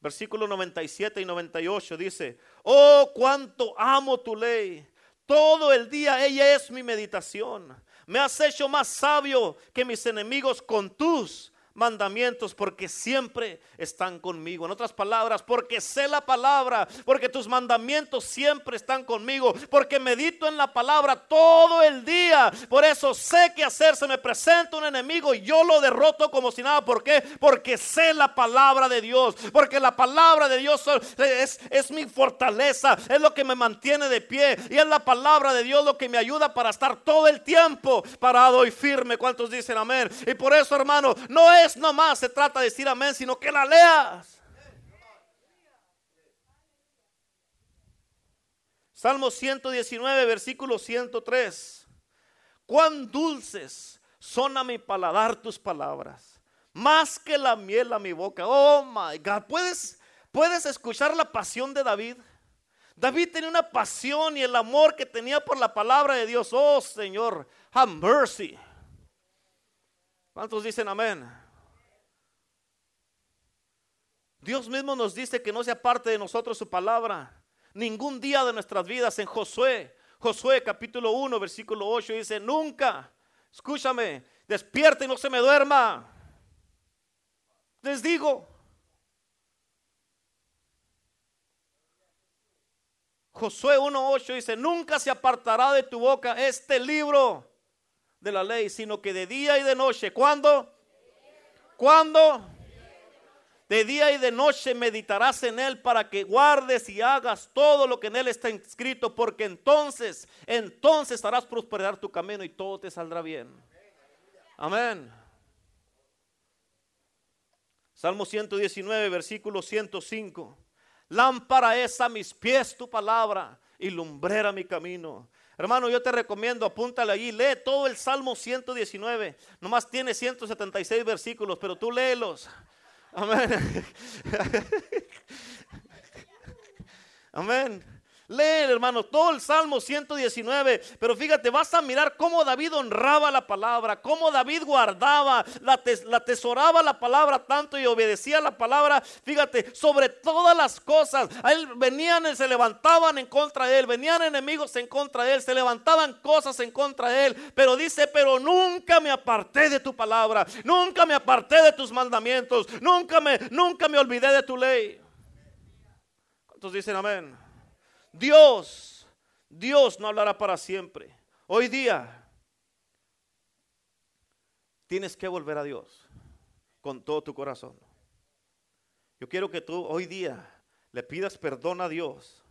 S1: versículo 97 y 98 dice, oh, cuánto amo tu ley. Todo el día ella es mi meditación. Me has hecho más sabio que mis enemigos con tus mandamientos porque siempre están conmigo. En otras palabras, porque sé la palabra, porque tus mandamientos siempre están conmigo, porque medito en la palabra todo el día. Por eso sé qué hacer. Se me presenta un enemigo y yo lo derroto como si nada. ¿Por qué? Porque sé la palabra de Dios. Porque la palabra de Dios es, es mi fortaleza, es lo que me mantiene de pie. Y es la palabra de Dios lo que me ayuda para estar todo el tiempo parado y firme. ¿Cuántos dicen amén? Y por eso, hermano, no es no más se trata de decir amén, sino que la leas. Salmo 119, versículo 103. Cuán dulces son a mi paladar tus palabras, más que la miel a mi boca. Oh my God, ¿puedes, puedes escuchar la pasión de David? David tenía una pasión y el amor que tenía por la palabra de Dios. Oh Señor, have mercy. ¿Cuántos dicen amén? Dios mismo nos dice que no sea parte de nosotros su palabra. Ningún día de nuestras vidas en Josué, Josué capítulo 1, versículo 8 dice, nunca, escúchame, despierte y no se me duerma. Les digo, Josué 1.8 dice, nunca se apartará de tu boca este libro de la ley, sino que de día y de noche. ¿Cuándo? ¿Cuándo? De día y de noche meditarás en él para que guardes y hagas todo lo que en él está escrito, porque entonces, entonces harás prosperar tu camino y todo te saldrá bien. Amén. Salmo 119, versículo 105. Lámpara es a mis pies tu palabra y lumbrera mi camino. Hermano, yo te recomiendo, apúntale allí, lee todo el Salmo 119. Nomás tiene 176 versículos, pero tú léelos. Amén. Amén. Lee, hermano, todo el Salmo 119. Pero fíjate, vas a mirar cómo David honraba la palabra, cómo David guardaba, la, la atesoraba la palabra tanto y obedecía la palabra. Fíjate, sobre todas las cosas. A él venían, se levantaban en contra de él, venían enemigos en contra de él, se levantaban cosas en contra de él. Pero dice, pero nunca me aparté de tu palabra, nunca me aparté de tus mandamientos, nunca me, nunca me olvidé de tu ley. ¿Cuántos dicen amén? Dios, Dios no hablará para siempre. Hoy día tienes que volver a Dios con todo tu corazón. Yo quiero que tú hoy día le pidas perdón a Dios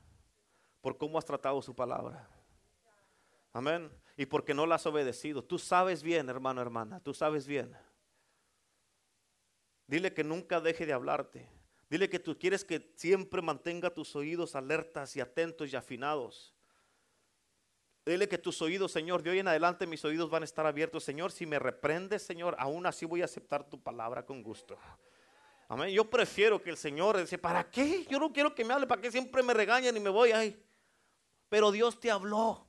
S1: por cómo has tratado su palabra. Amén. Y porque no la has obedecido. Tú sabes bien, hermano, hermana, tú sabes bien. Dile que nunca deje de hablarte. Dile que tú quieres que siempre mantenga tus oídos alertas y atentos y afinados. Dile que tus oídos, Señor, de hoy en adelante mis oídos van a estar abiertos. Señor, si me reprendes, Señor, aún así voy a aceptar tu palabra con gusto. Amén. Yo prefiero que el Señor dice, ¿para qué? Yo no quiero que me hable, ¿para qué siempre me regañan y me voy ahí? Pero Dios te habló.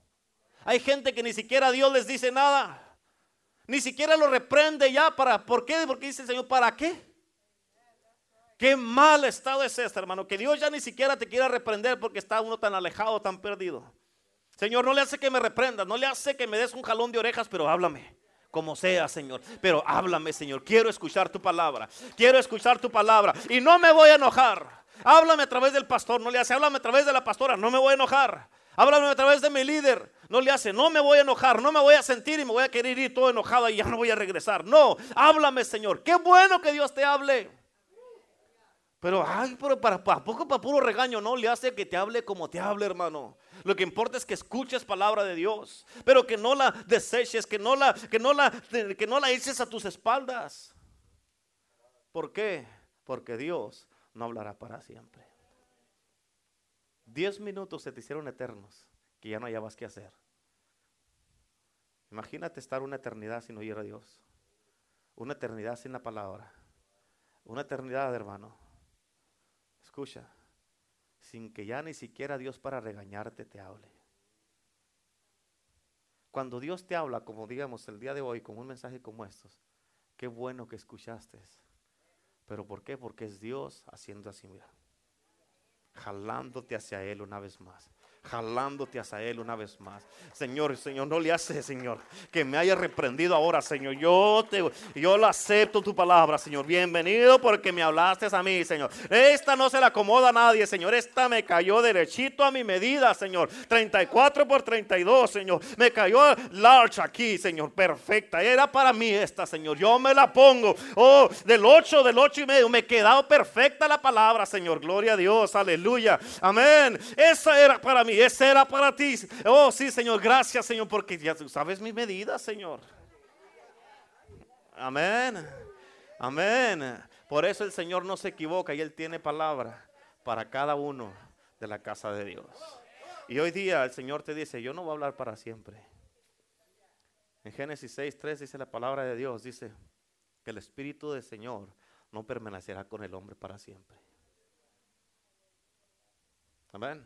S1: Hay gente que ni siquiera Dios les dice nada. Ni siquiera lo reprende ya para, ¿por qué? Porque dice el Señor, ¿para qué? Qué mal estado es este, hermano, que Dios ya ni siquiera te quiera reprender porque está uno tan alejado, tan perdido. Señor, no le hace que me reprenda, no le hace que me des un jalón de orejas, pero háblame. Como sea, Señor. Pero háblame, Señor. Quiero escuchar tu palabra. Quiero escuchar tu palabra. Y no me voy a enojar. Háblame a través del pastor. No le hace. Háblame a través de la pastora. No me voy a enojar. Háblame a través de mi líder. No le hace. No me voy a enojar. No me voy a sentir y me voy a querer ir todo enojado y ya no voy a regresar. No. Háblame, Señor. Qué bueno que Dios te hable. Pero, ay, pero para, para poco para puro regaño, no le hace que te hable como te hable, hermano. Lo que importa es que escuches palabra de Dios, pero que no la deseches, que no la, que no la, que no la eches a tus espaldas. ¿Por qué? Porque Dios no hablará para siempre. Diez minutos se te hicieron eternos, que ya no hayabas que hacer. Imagínate estar una eternidad sin oír a Dios, una eternidad sin la palabra, una eternidad, hermano escucha, sin que ya ni siquiera Dios para regañarte te hable. Cuando Dios te habla, como digamos el día de hoy, con un mensaje como estos, qué bueno que escuchaste. Pero ¿por qué? Porque es Dios haciendo así, mira, jalándote hacia Él una vez más jalándote hacia Él una vez más. Señor, Señor, no le hace, Señor, que me haya reprendido ahora, Señor. Yo te, yo lo acepto tu palabra, Señor. Bienvenido porque me hablaste a mí, Señor. Esta no se la acomoda a nadie, Señor. Esta me cayó derechito a mi medida, Señor. 34 por 32, Señor. Me cayó large aquí, Señor. Perfecta. Era para mí esta, Señor. Yo me la pongo. Oh, del 8, del 8 y medio. Me quedado perfecta la palabra, Señor. Gloria a Dios. Aleluya. Amén. Esa era para mí y ese era para ti. Oh, sí, Señor, gracias, Señor, porque ya tú sabes mi medida, Señor. Amén. Amén. Por eso el Señor no se equivoca y Él tiene palabra para cada uno de la casa de Dios. Y hoy día el Señor te dice, yo no voy a hablar para siempre. En Génesis 6, 3 dice la palabra de Dios, dice que el Espíritu del Señor no permanecerá con el hombre para siempre. Amén.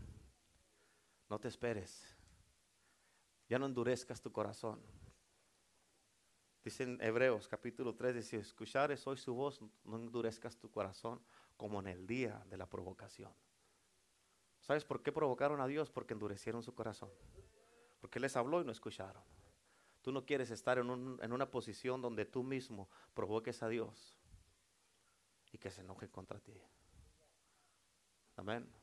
S1: No te esperes. Ya no endurezcas tu corazón. Dice en Hebreos capítulo 3, dice, escuchares hoy su voz, no endurezcas tu corazón como en el día de la provocación. ¿Sabes por qué provocaron a Dios? Porque endurecieron su corazón. Porque les habló y no escucharon. Tú no quieres estar en, en una posición donde tú mismo provoques a Dios y que se enoje contra ti. Amén.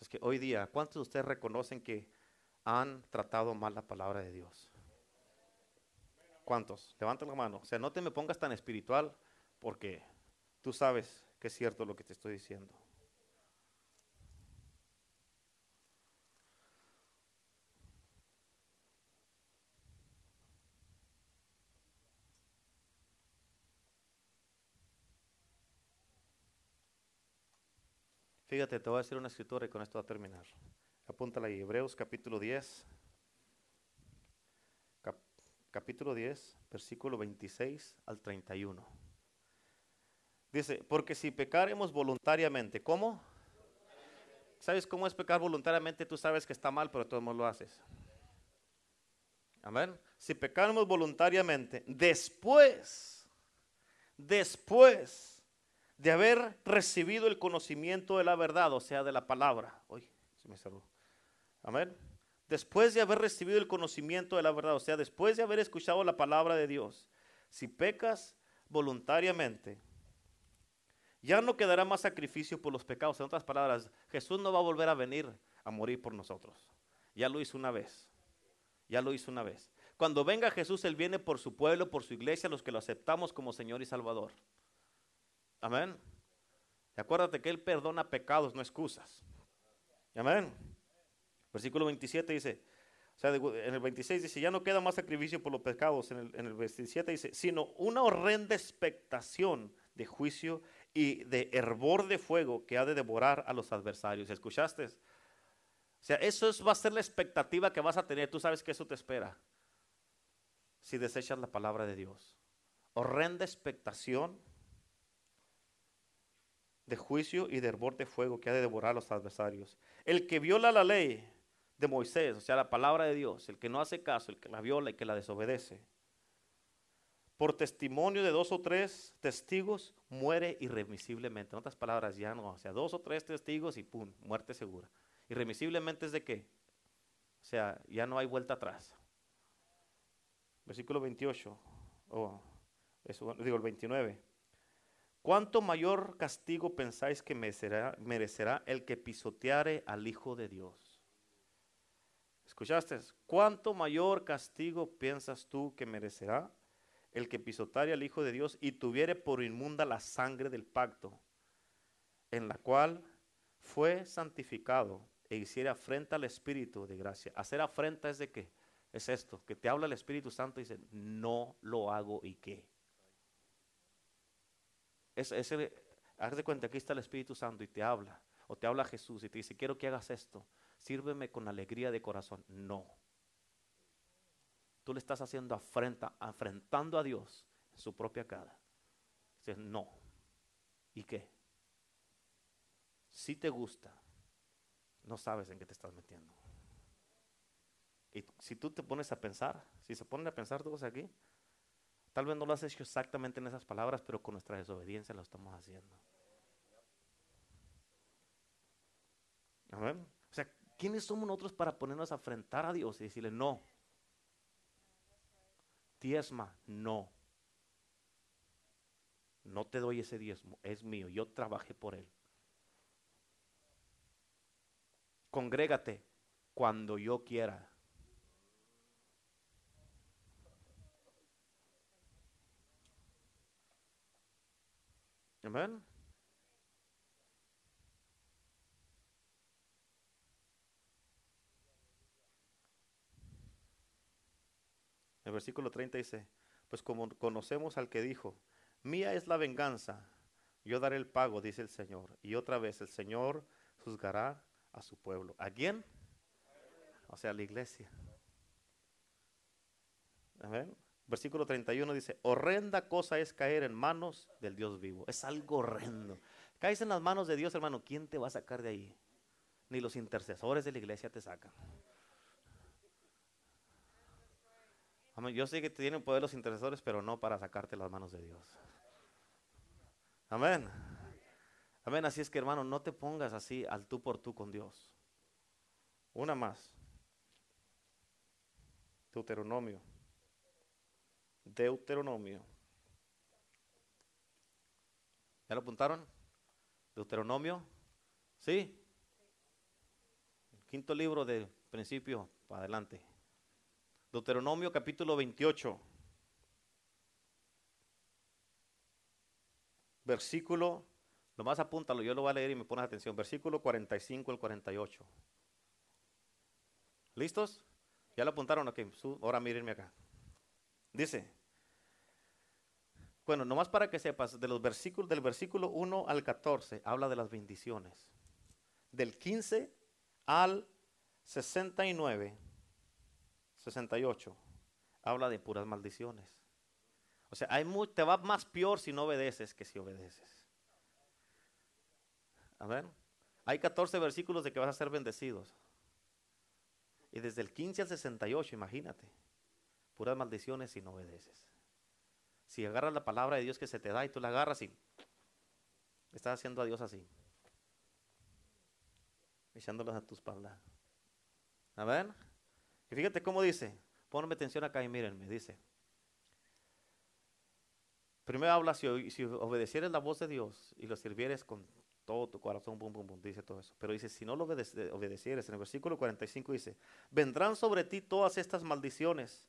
S1: Es que hoy día, ¿cuántos de ustedes reconocen que han tratado mal la palabra de Dios? ¿Cuántos? Levanten la mano. O sea, no te me pongas tan espiritual porque tú sabes que es cierto lo que te estoy diciendo. Fíjate, te voy a decir una escritura y con esto va a terminar. Apúntala ahí, Hebreos capítulo 10. capítulo 10, versículo 26 al 31. Dice, porque si pecaremos voluntariamente, ¿cómo? ¿Sabes cómo es pecar voluntariamente? Tú sabes que está mal, pero de todos modos lo haces. Amén. Si pecamos voluntariamente, después, después de haber recibido el conocimiento de la verdad, o sea, de la palabra. Uy, se me cerró. Amén. Después de haber recibido el conocimiento de la verdad, o sea, después de haber escuchado la palabra de Dios, si pecas voluntariamente, ya no quedará más sacrificio por los pecados. En otras palabras, Jesús no va a volver a venir a morir por nosotros. Ya lo hizo una vez. Ya lo hizo una vez. Cuando venga Jesús, Él viene por su pueblo, por su iglesia, los que lo aceptamos como Señor y Salvador. Amén. Acuérdate que Él perdona pecados, no excusas. Amén. Versículo 27 dice, o sea, en el 26 dice, ya no queda más sacrificio por los pecados. En el, en el 27 dice, sino una horrenda expectación de juicio y de hervor de fuego que ha de devorar a los adversarios. ¿Escuchaste? O sea, eso va a ser la expectativa que vas a tener. Tú sabes que eso te espera si desechas la palabra de Dios. Horrenda expectación de juicio y de hervor de fuego que ha de devorar a los adversarios. El que viola la ley de Moisés, o sea, la palabra de Dios, el que no hace caso, el que la viola y que la desobedece, por testimonio de dos o tres testigos, muere irremisiblemente. En otras palabras, ya no, o sea, dos o tres testigos y pum, muerte segura. Irremisiblemente es de qué? O sea, ya no hay vuelta atrás. Versículo 28, o digo el 29. ¿Cuánto mayor castigo pensáis que merecerá, el que pisoteare al Hijo de Dios? ¿Escuchaste? ¿Cuánto mayor castigo piensas tú que merecerá el que pisotare al Hijo de Dios y tuviere por inmunda la sangre del pacto, en la cual fue santificado e hiciera afrenta al Espíritu de gracia? Hacer afrenta es de qué? Es esto, que te habla el Espíritu Santo y dice, no lo hago y qué. Es, ese, haz de cuenta, aquí está el Espíritu Santo y te habla, o te habla Jesús y te dice, quiero que hagas esto sírveme con alegría de corazón. No. Tú le estás haciendo afrenta, afrentando a Dios en su propia cara. Dices, no. ¿Y qué? Si te gusta, no sabes en qué te estás metiendo. Y si tú te pones a pensar, si se ponen a pensar todos aquí, tal vez no lo has hecho exactamente en esas palabras, pero con nuestra desobediencia lo estamos haciendo. Amén. O sea, ¿Quiénes somos nosotros para ponernos a enfrentar a Dios y decirle no? Diezma, no. No te doy ese diezmo, es mío, yo trabajé por él. Congrégate cuando yo quiera. Amén. El versículo 30 dice, pues como conocemos al que dijo, mía es la venganza, yo daré el pago, dice el Señor. Y otra vez el Señor juzgará a su pueblo. ¿A quién? O sea, a la iglesia. Versículo 31 dice, horrenda cosa es caer en manos del Dios vivo. Es algo horrendo. Caes en las manos de Dios, hermano, ¿quién te va a sacar de ahí? Ni los intercesores de la iglesia te sacan. Yo sé que tienen poder los intercesores, pero no para sacarte las manos de Dios. Amén. Amén. Así es que, hermano, no te pongas así al tú por tú con Dios. Una más. Deuteronomio. Deuteronomio. ¿Ya lo apuntaron? Deuteronomio. ¿Sí? quinto libro de principio para adelante. Deuteronomio capítulo 28. Versículo, nomás apúntalo, yo lo voy a leer y me pones atención. Versículo 45 al 48. ¿Listos? ¿Ya lo apuntaron? Ok, ahora mírenme acá. Dice, bueno, nomás para que sepas, de los versículos, del versículo 1 al 14 habla de las bendiciones. Del 15 al 69 68 habla de puras maldiciones. O sea, hay te va más peor si no obedeces que si obedeces. A ver. Hay 14 versículos de que vas a ser bendecidos. Y desde el 15 al 68, imagínate, puras maldiciones si no obedeces. Si agarras la palabra de Dios que se te da y tú la agarras y estás haciendo a Dios así, echándolas a tu espalda. A y fíjate cómo dice, ponme atención acá y mírenme, dice. Primero habla si, obedecieres la voz de Dios y lo sirvieres con todo tu corazón, bum, bum, bum, dice todo eso. Pero dice, si no lo obedecieres, en el versículo 45 dice, vendrán sobre ti todas estas maldiciones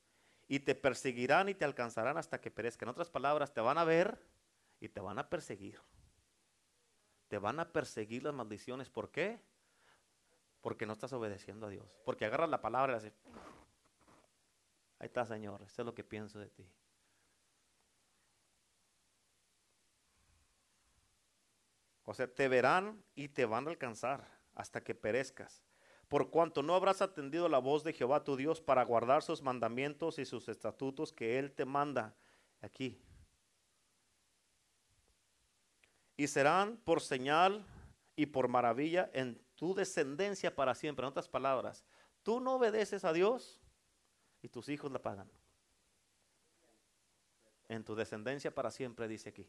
S1: y te perseguirán y te alcanzarán hasta que perezcan. En otras palabras, te van a ver y te van a perseguir. Te van a perseguir las maldiciones. ¿Por qué? Porque no estás obedeciendo a Dios. Porque agarras la palabra y haces, ahí está Señor, esto es lo que pienso de ti. O sea, te verán y te van a alcanzar hasta que perezcas. Por cuanto no habrás atendido la voz de Jehová tu Dios para guardar sus mandamientos y sus estatutos que Él te manda aquí. Y serán por señal y por maravilla en tu descendencia para siempre. En otras palabras, tú no obedeces a Dios y tus hijos la pagan. En tu descendencia para siempre, dice aquí.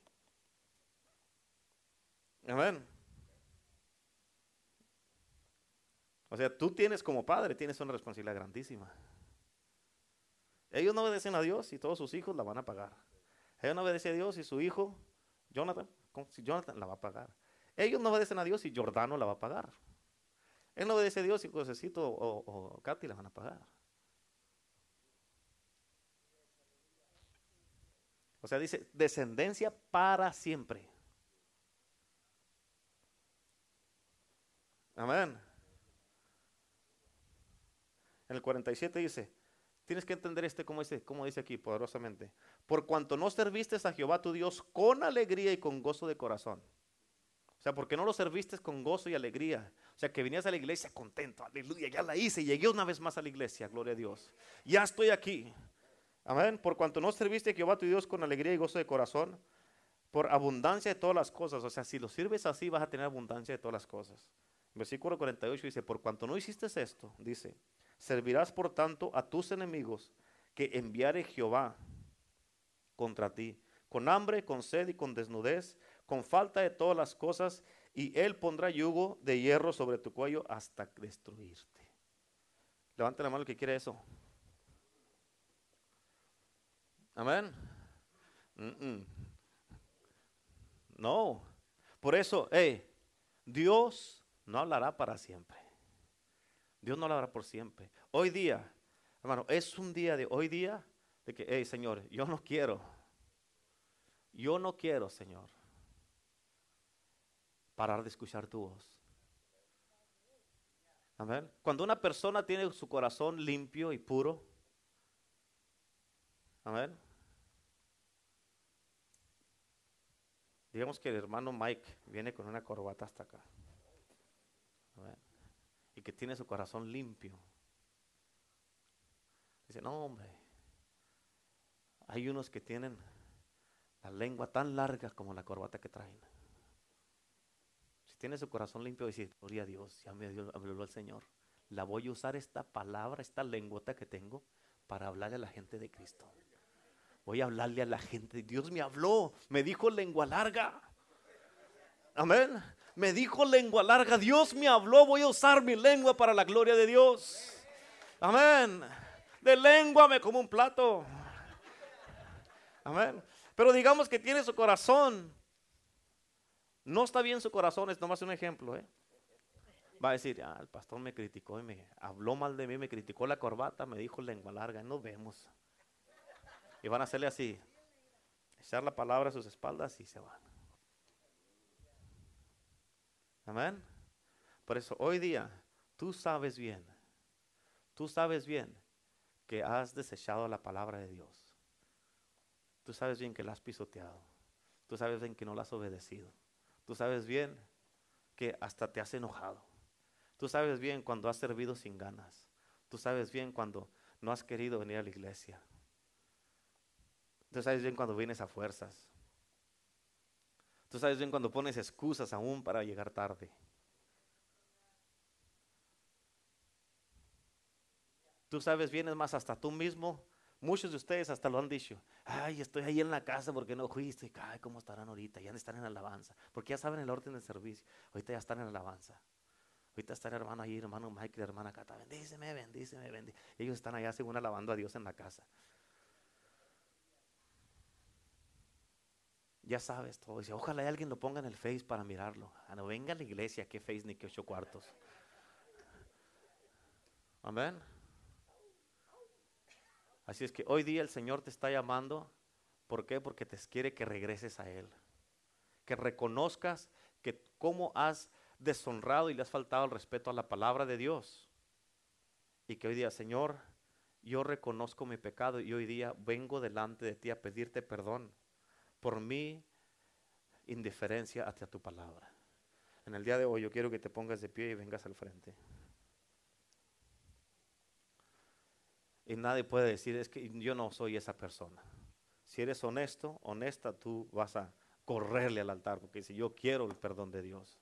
S1: Amén. O sea, tú tienes como padre, tienes una responsabilidad grandísima. Ellos no obedecen a Dios y todos sus hijos la van a pagar. Ellos no obedecen a Dios y su hijo, Jonathan, Jonathan la va a pagar. Ellos no obedecen a Dios y Jordano la va a pagar. Él no obedece a Dios y Josecito o, o Katy la van a pagar. O sea, dice descendencia para siempre. Amén. En el 47 dice, tienes que entender este como dice, dice aquí poderosamente. Por cuanto no serviste a Jehová tu Dios con alegría y con gozo de corazón. O sea, porque no lo serviste con gozo y alegría. O sea, que venías a la iglesia contento, aleluya, ya la hice, llegué una vez más a la iglesia, gloria a Dios. Ya estoy aquí. Amén. Por cuanto no serviste a Jehová tu Dios con alegría y gozo de corazón, por abundancia de todas las cosas. O sea, si lo sirves así, vas a tener abundancia de todas las cosas. Versículo 48 dice, por cuanto no hiciste esto, dice, servirás por tanto a tus enemigos que enviare Jehová contra ti, con hambre, con sed y con desnudez, con falta de todas las cosas, y él pondrá yugo de hierro sobre tu cuello hasta destruirte. Levante la mano el que quiere eso. Amén. No. Por eso, hey, Dios no hablará para siempre. Dios no hablará por siempre. Hoy día, hermano, es un día de hoy día de que, hey Señor, yo no quiero, yo no quiero, Señor, parar de escuchar tu voz. Amén. Cuando una persona tiene su corazón limpio y puro, amén. Digamos que el hermano Mike viene con una corbata hasta acá que tiene su corazón limpio. Dice, no hombre, hay unos que tienen la lengua tan larga como la corbata que traen. Si tiene su corazón limpio, dice, gloria a Dios, ya me habló el Señor. La voy a usar esta palabra, esta lengüeta que tengo, para hablarle a la gente de Cristo. Voy a hablarle a la gente. Dios me habló, me dijo lengua larga. Amén me dijo lengua larga, Dios me habló, voy a usar mi lengua para la gloria de Dios. Amén. De lengua me como un plato. Amén. Pero digamos que tiene su corazón. No está bien su corazón, es nomás un ejemplo. ¿eh? Va a decir, ah, el pastor me criticó y me habló mal de mí, me criticó la corbata, me dijo lengua larga, nos vemos. Y van a hacerle así, echar la palabra a sus espaldas y se van. Amén. Por eso hoy día tú sabes bien, tú sabes bien que has desechado la palabra de Dios. Tú sabes bien que la has pisoteado. Tú sabes bien que no la has obedecido. Tú sabes bien que hasta te has enojado. Tú sabes bien cuando has servido sin ganas. Tú sabes bien cuando no has querido venir a la iglesia. Tú sabes bien cuando vienes a fuerzas. Tú sabes bien cuando pones excusas aún para llegar tarde. Tú sabes bien, es más, hasta tú mismo, muchos de ustedes hasta lo han dicho. Ay, estoy ahí en la casa porque no fuiste. Ay, ¿cómo estarán ahorita? Ya están en alabanza. Porque ya saben el orden del servicio. Ahorita ya están en alabanza. Ahorita está el hermano ahí, hermano Michael, hermana Cata. Bendíceme, bendíceme, bendíceme. Ellos están allá según alabando a Dios en la casa. Ya sabes todo. Dice, ojalá alguien lo ponga en el Face para mirarlo. Ah, no venga a la iglesia, qué Face ni qué ocho cuartos. Amén. Así es que hoy día el Señor te está llamando. ¿Por qué? Porque te quiere que regreses a Él. Que reconozcas que cómo has deshonrado y le has faltado el respeto a la palabra de Dios. Y que hoy día, Señor, yo reconozco mi pecado y hoy día vengo delante de ti a pedirte perdón por mi indiferencia hacia tu palabra. En el día de hoy yo quiero que te pongas de pie y vengas al frente. Y nadie puede decir, es que yo no soy esa persona. Si eres honesto, honesta, tú vas a correrle al altar porque si yo quiero el perdón de Dios.